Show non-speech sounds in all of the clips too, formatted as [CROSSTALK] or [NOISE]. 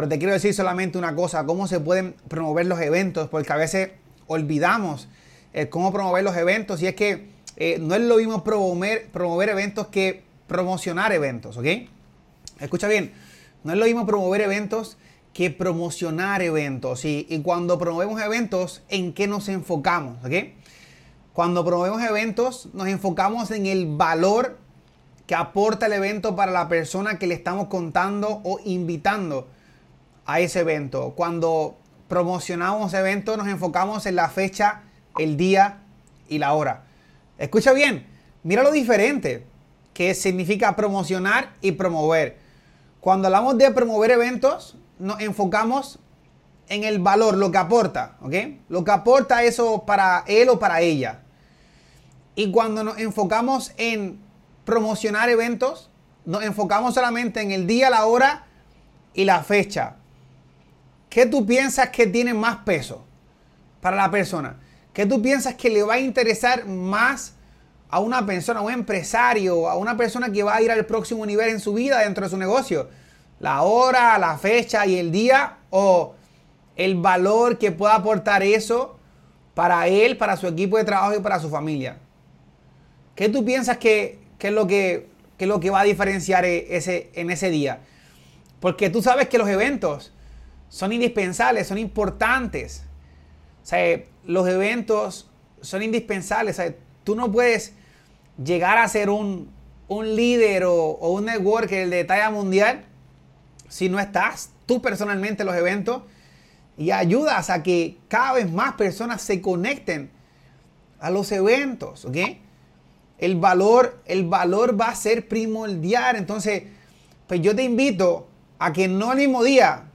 Pero te quiero decir solamente una cosa, cómo se pueden promover los eventos, porque a veces olvidamos eh, cómo promover los eventos y es que eh, no es lo mismo promover, promover eventos que promocionar eventos, ¿ok? Escucha bien, no es lo mismo promover eventos que promocionar eventos. Y, cuando promovemos eventos, ¿en qué nos enfocamos? ¿ok? Cuando promovemos eventos, nos enfocamos en el valor que aporta el evento para la persona que le estamos contando o invitando a ese evento. Cuando promocionamos eventos, nos enfocamos en la fecha, el día y la hora. Escucha bien, mira lo diferente que significa promocionar y promover. Cuando hablamos de promover eventos, nos enfocamos en el valor, lo que aporta, ¿ok? Lo que aporta eso para él o para ella. Y cuando nos enfocamos en promocionar eventos, nos enfocamos solamente en el día, la hora y la fecha. ¿Qué tú piensas que tiene más peso para la persona? ¿Qué tú piensas que le va a interesar más a una persona, a un empresario, a una persona que va a ir al próximo nivel en su vida dentro de su negocio? ¿La hora, la fecha y el día? ¿O el valor que pueda aportar eso para él, para su equipo de trabajo y para su familia? ¿Qué tú piensas que, es, lo que, es lo que va a diferenciar e, ese, en ese día? Porque tú sabes que los eventos son indispensables, son importantes. O sea, los eventos son indispensables. Tú no puedes llegar a ser un, líder o, un networker de talla mundial si no estás tú personalmente en los eventos y ayudas a que cada vez más personas se conecten a los eventos. El valor, el valor va a ser primordial. Entonces, pues yo te invito a que no el mismo día,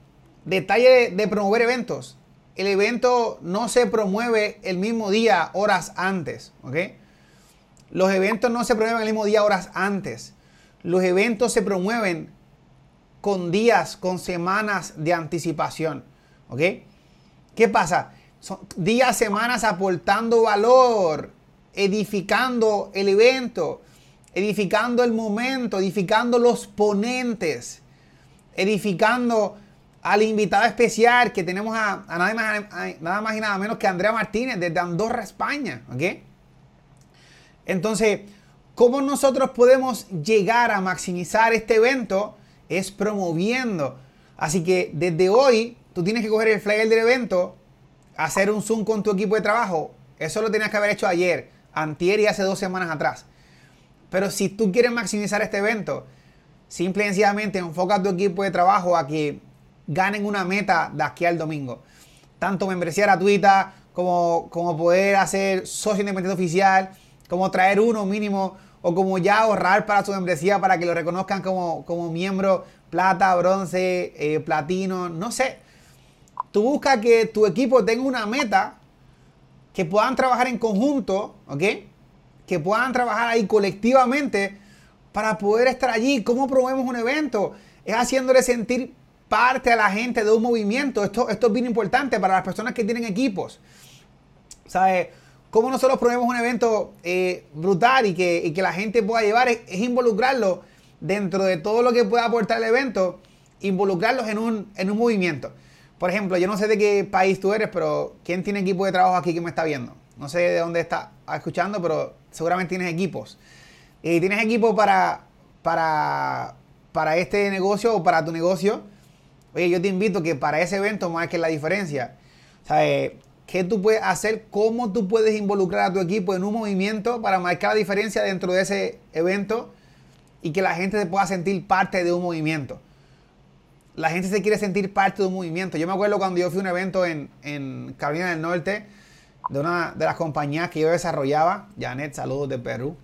detalle de promover eventos, el evento no se promueve el mismo día, horas antes, ¿ok? Los eventos no se promueven el mismo día, horas antes. Los eventos se promueven con días, con semanas de anticipación. ¿Ok? ¿Qué pasa? Son días, semanas aportando valor, edificando el evento, edificando el momento, edificando los ponentes, edificando al invitado especial que tenemos a, nada, más, nada, más, y nada menos que Andrea Martínez desde Andorra, España. ¿Ok? Entonces, ¿cómo nosotros podemos llegar a maximizar este evento? Es promoviendo. Así que desde hoy, tú tienes que coger el flyer del evento, hacer un Zoom con tu equipo de trabajo. Eso lo tenías que haber hecho ayer, antier y hace dos semanas atrás. Pero si tú quieres maximizar este evento, simple y sencillamente enfoca a tu equipo de trabajo a que ganen una meta de aquí al domingo. Tanto membresía gratuita como, como poder hacer socio independiente oficial como traer uno mínimo o como ya ahorrar para su membresía para que lo reconozcan como, como miembro plata, bronce, eh, platino, no sé. Tú buscas que tu equipo tenga una meta, que puedan trabajar en conjunto, ¿ok? Que puedan trabajar ahí colectivamente para poder estar allí. ¿Cómo promovemos un evento? Es haciéndole sentir parte a la gente de un movimiento. Esto, esto es bien importante para las personas que tienen equipos. ¿Sabes? cómo nosotros promovemos un evento eh, brutal y que, la gente pueda llevar es, involucrarlo dentro de todo lo que pueda aportar el evento, involucrarlos en un, en un movimiento. Por ejemplo, yo no sé de qué país tú eres, pero ¿quién tiene equipo de trabajo aquí que me está viendo? No sé de dónde está escuchando, pero seguramente tienes equipos. Y tienes equipo para, para, para este negocio o para tu negocio. Oye, yo te invito que para ese evento marques la diferencia. ¿Sabes? qué tú puedes hacer, cómo tú puedes involucrar a tu equipo en un movimiento para marcar la diferencia dentro de ese evento y que la gente se pueda sentir parte de un movimiento. La gente se quiere sentir parte de un movimiento. Yo me acuerdo cuando yo fui a un evento en, Carolina del Norte de una de las compañías que yo desarrollaba, Janet, saludos de Perú.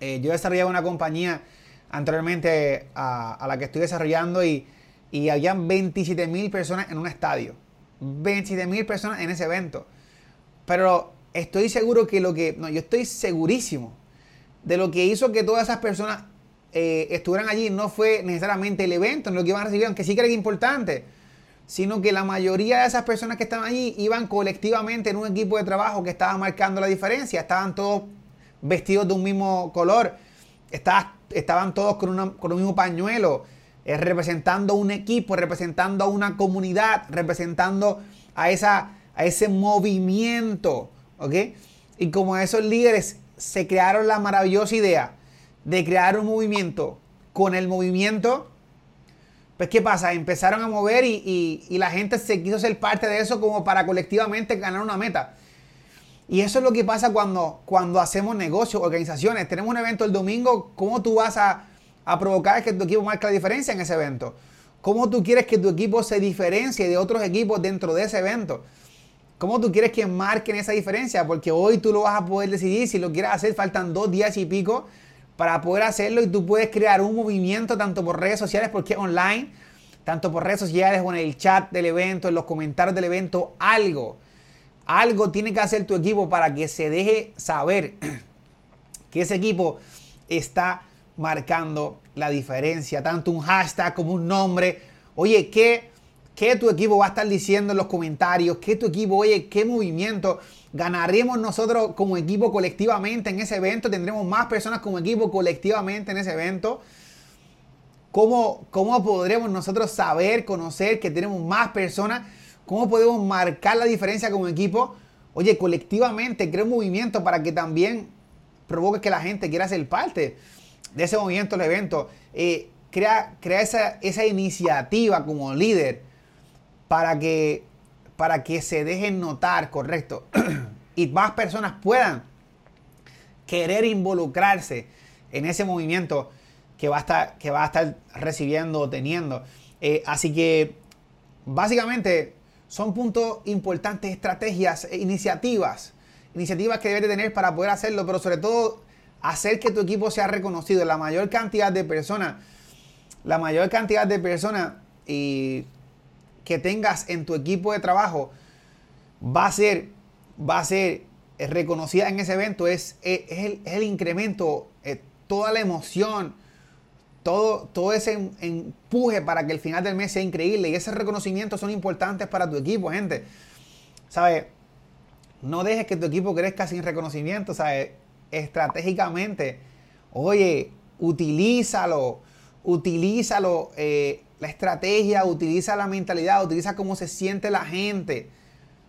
Eh, yo desarrollaba una compañía anteriormente a, la que estoy desarrollando y, y habían 27 mil personas en un estadio. 27 mil personas en ese evento. Pero estoy seguro que lo que, no, yo estoy segurísimo de lo que hizo que todas esas personas eh, estuvieran allí no fue necesariamente el evento, en lo que iban a recibir, aunque sí que era importante, sino que la mayoría de esas personas que estaban allí iban colectivamente en un equipo de trabajo que estaba marcando la diferencia, estaban todos vestidos de un mismo color, estaban, estaban todos con, con un mismo pañuelo, eh, representando un equipo, representando a una comunidad, representando a, esa, a ese movimiento. ¿Ok? Y como esos líderes se crearon la maravillosa idea de crear un movimiento con el movimiento, pues ¿qué pasa? Empezaron a mover y, la gente se quiso ser parte de eso como para colectivamente ganar una meta. Y eso es lo que pasa cuando, cuando hacemos negocios, organizaciones. Tenemos un evento el domingo, ¿cómo tú vas a, a provocar que tu equipo marque la diferencia en ese evento? ¿Cómo tú quieres que tu equipo se diferencie de otros equipos dentro de ese evento? ¿Cómo tú quieres que marquen esa diferencia? Porque hoy tú lo vas a poder decidir. Si lo quieres hacer, faltan dos días y pico para poder hacerlo y tú puedes crear un movimiento tanto por redes sociales porque online, tanto por redes sociales o en el chat del evento, en los comentarios del evento, algo. Algo tiene que hacer tu equipo para que se deje saber [CLEARS THROAT] que ese equipo está marcando la diferencia. Tanto un hashtag como un nombre. Oye, ¿qué, qué tu equipo va a estar diciendo en los comentarios? ¿Qué tu equipo, oye, qué movimiento? ganaremos nosotros como equipo colectivamente en ese evento, tendremos más personas como equipo colectivamente en ese evento. ¿Cómo, cómo podremos nosotros saber, conocer que tenemos más personas? ¿Cómo podemos marcar la diferencia como equipo? Oye, colectivamente crea un movimiento para que también provoque que la gente quiera ser parte de ese movimiento, el evento. Eh, crea crea esa, esa iniciativa como líder para que para que se dejen notar, correcto, [CLEARS THROAT] y más personas puedan querer involucrarse en ese movimiento que va a estar, que va a estar recibiendo o teniendo. Eh, así que básicamente son puntos importantes, estrategias, e iniciativas, iniciativas que debes de tener para poder hacerlo, pero sobre todo hacer que tu equipo sea reconocido. La mayor cantidad de personas, la mayor cantidad de personas y que tengas en tu equipo de trabajo va a ser, va a ser reconocida en ese evento, es, es, el, incremento, eh, toda la emoción, todo, todo ese empuje para que el final del mes sea increíble y ese reconocimiento son importantes para tu equipo, gente. ¿Sabes? No dejes que tu equipo crezca sin reconocimiento, ¿sabes? Estratégicamente, oye, utilízalo, utilízalo. Eh, la estrategia, utiliza la mentalidad, utiliza cómo se siente la gente.